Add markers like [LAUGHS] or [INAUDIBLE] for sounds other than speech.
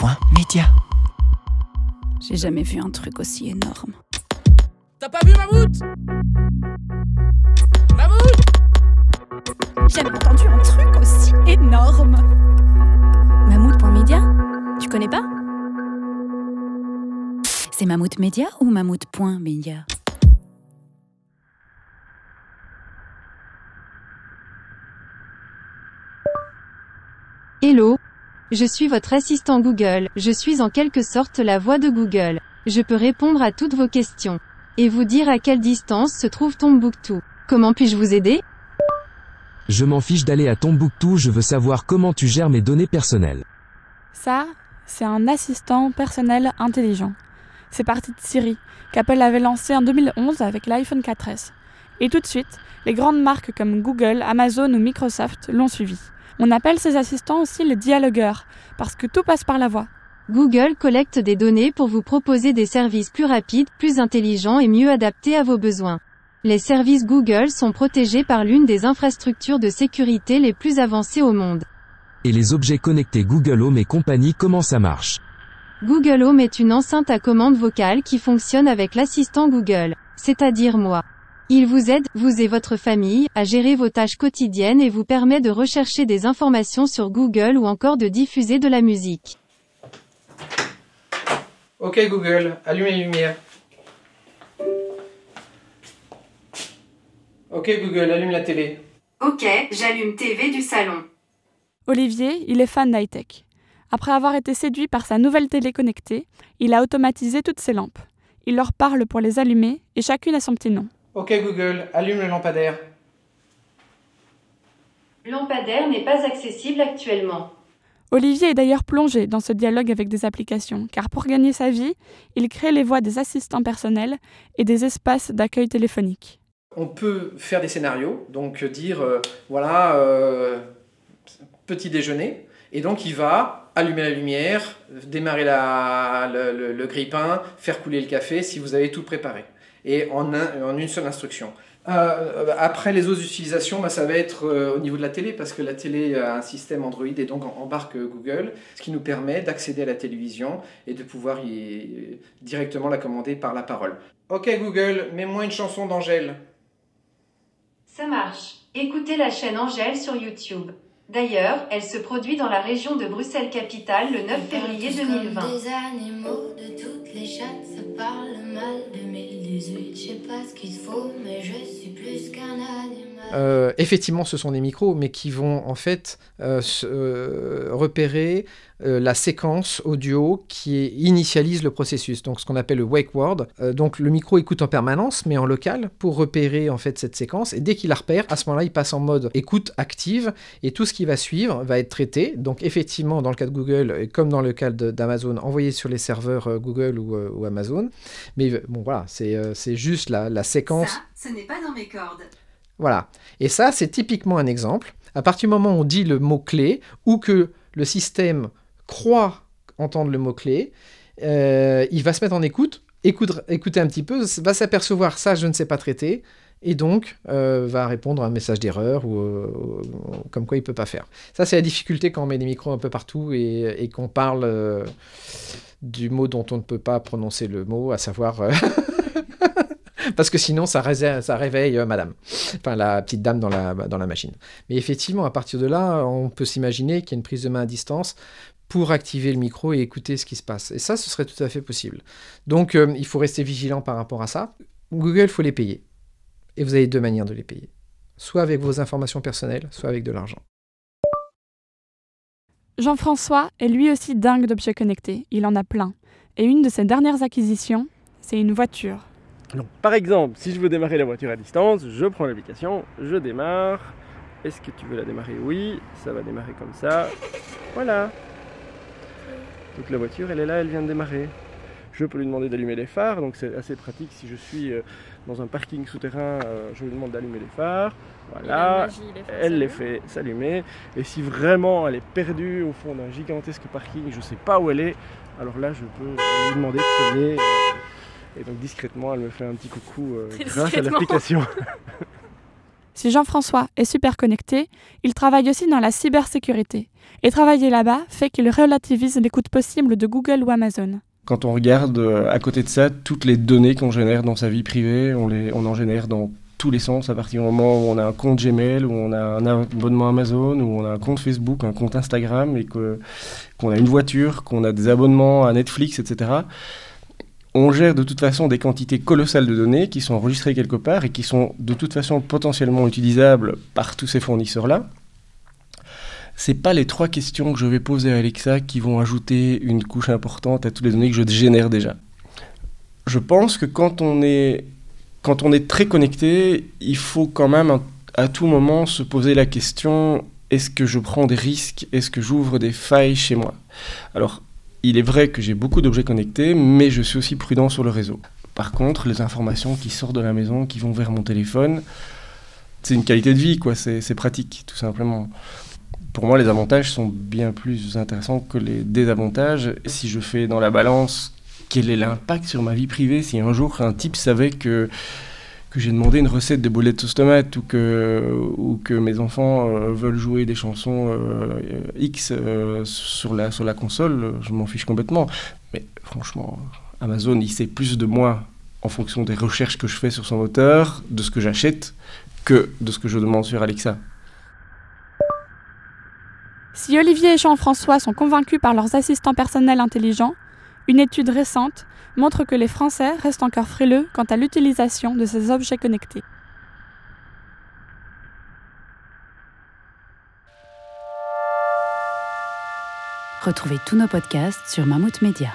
Mammouth.media. J'ai jamais vu un truc aussi énorme. T'as pas vu Mammouth Mammouth J'ai jamais entendu un truc aussi énorme. Mammouth.media Tu connais pas? C'est Mammouth Media ou Mammouth.media Hello. Je suis votre assistant Google, je suis en quelque sorte la voix de Google. Je peux répondre à toutes vos questions. Et vous dire à quelle distance se trouve Tombouctou. Comment puis-je vous aider? Je m'en fiche d'aller à Tombouctou, je veux savoir comment tu gères mes données personnelles. Ça, c'est un assistant personnel intelligent. C'est parti de Siri, qu'Apple avait lancé en 2011 avec l'iPhone 4S. Et tout de suite, les grandes marques comme Google, Amazon ou Microsoft l'ont suivi. On appelle ces assistants aussi les dialogueurs, parce que tout passe par la voix. Google collecte des données pour vous proposer des services plus rapides, plus intelligents et mieux adaptés à vos besoins. Les services Google sont protégés par l'une des infrastructures de sécurité les plus avancées au monde. Et les objets connectés Google Home et compagnie, comment ça marche? Google Home est une enceinte à commande vocale qui fonctionne avec l'assistant Google, c'est-à-dire moi. Il vous aide, vous et votre famille, à gérer vos tâches quotidiennes et vous permet de rechercher des informations sur Google ou encore de diffuser de la musique. Ok Google, allume les lumières. Ok Google, allume la télé. Ok, j'allume TV du salon. Olivier, il est fan d'high-tech. Après avoir été séduit par sa nouvelle télé connectée, il a automatisé toutes ses lampes. Il leur parle pour les allumer et chacune a son petit nom. Ok Google, allume le lampadaire. Lampadaire n'est pas accessible actuellement. Olivier est d'ailleurs plongé dans ce dialogue avec des applications, car pour gagner sa vie, il crée les voix des assistants personnels et des espaces d'accueil téléphonique. On peut faire des scénarios, donc dire euh, voilà, euh, petit déjeuner, et donc il va allumer la lumière, démarrer la, le, le, le grille-pain, faire couler le café si vous avez tout préparé, et en, un, en une seule instruction. Euh, après les autres utilisations, bah, ça va être euh, au niveau de la télé, parce que la télé a un système Android et donc embarque Google, ce qui nous permet d'accéder à la télévision et de pouvoir y, directement la commander par la parole. Ok Google, mets-moi une chanson d'Angèle. Ça marche. Écoutez la chaîne Angèle sur YouTube. D'ailleurs, elle se produit dans la région de Bruxelles-Capitale le 9 février 2020. Des animaux de toutes les chattes, ça parle mal 2018. Je sais pas ce qu'il faut, mais je suis plus qu'un animal. Euh, effectivement, ce sont des micros, mais qui vont en fait euh, euh, repérer la séquence audio qui initialise le processus, donc ce qu'on appelle le wake word. donc le micro écoute en permanence, mais en local, pour repérer en fait cette séquence. Et dès qu'il la repère, à ce moment-là, il passe en mode écoute active, et tout ce qui va suivre va être traité. Donc effectivement, dans le cas de Google, comme dans le cas d'Amazon, envoyé sur les serveurs Google ou, ou Amazon. Mais bon, voilà, c'est juste la, la séquence. Ça, ce n'est pas dans mes cordes. Voilà. Et ça, c'est typiquement un exemple. À partir du moment où on dit le mot-clé, ou que le système croit entendre le mot-clé, euh, il va se mettre en écoute, écoute, écouter un petit peu, va s'apercevoir ça, je ne sais pas traiter, et donc euh, va répondre à un message d'erreur ou, euh, comme quoi il ne peut pas faire. Ça, c'est la difficulté quand on met des micros un peu partout et, qu'on parle du mot dont on ne peut pas prononcer le mot, à savoir [LAUGHS] [LAUGHS] parce que sinon ça, réveille, euh, madame, enfin la petite dame dans la, dans la machine. Mais effectivement, à partir de là, on peut s'imaginer qu'il y a une prise de main à distance pour activer le micro et écouter ce qui se passe. Et ça, ce serait tout à fait possible. Donc, euh, il faut rester vigilant par rapport à ça. Google, il faut les payer. Et vous avez deux manières de les payer. Soit avec vos informations personnelles, soit avec de l'argent. Jean-François est lui aussi dingue d'objets connectés. Il en a plein. Et une de ses dernières acquisitions, c'est une voiture. Donc, par exemple, si je veux démarrer la voiture à distance, je prends l'application, je démarre. Est-ce que tu veux la démarrer? Oui, ça va démarrer comme ça. Voilà. Donc la voiture, elle est là, elle vient de démarrer. Je peux lui demander d'allumer les phares, donc c'est assez pratique si je suis dans un parking souterrain, je lui demande d'allumer les phares. Voilà, elle les fait s'allumer. Et si vraiment elle est perdue au fond d'un gigantesque parking, je ne sais pas où elle est, alors là je peux lui demander de sonner. Et donc discrètement, elle me fait un petit coucou euh, [LAUGHS] grâce à l'application. [LAUGHS] Si Jean-François est super connecté, il travaille aussi dans la cybersécurité. Et travailler là-bas fait qu'il relativise l'écoute possible de Google ou Amazon. Quand on regarde euh, à côté de ça, toutes les données qu'on génère dans sa vie privée, on, les, on en génère dans tous les sens à partir du moment où on a un compte Gmail, où on a un abonnement Amazon, où on a un compte Facebook, un compte Instagram et qu'on a une voiture, qu'on a des abonnements à Netflix, etc. On gère de toute façon des quantités colossales de données qui sont enregistrées quelque part et qui sont de toute façon potentiellement utilisables par tous ces fournisseurs-là. C'est pas les trois questions que je vais poser à Alexa qui vont ajouter une couche importante à toutes les données que je génère déjà. Je pense que quand on est, quand on est très connecté, il faut quand même à tout moment se poser la question est-ce que je prends des risques? Est-ce que j'ouvre des failles chez moi? Alors, il est vrai que j'ai beaucoup d'objets connectés, mais je suis aussi prudent sur le réseau. Par contre, les informations qui sortent de la maison, qui vont vers mon téléphone, c'est une qualité de vie, quoi. C'est pratique, tout simplement pour moi, les avantages sont bien plus intéressants que les désavantages. Si je fais dans la balance quel est l'impact sur ma vie privée? Si un jour un type savait que, que j'ai demandé une recette de boulettes sauce tomate ou que, ou que mes enfants euh, veulent jouer des chansons euh, X euh, sur, la, sur la console, je m'en fiche complètement. Mais franchement, Amazon, il sait plus de moi en fonction des recherches que je fais sur son moteur, de ce que j'achète, que de ce que je demande sur Alexa. Si Olivier et Jean-François sont convaincus par leurs assistants personnels intelligents, une étude récente montre que les Français restent encore frileux quant à l'utilisation de ces objets connectés. Retrouvez tous nos podcasts sur Mammouth Media.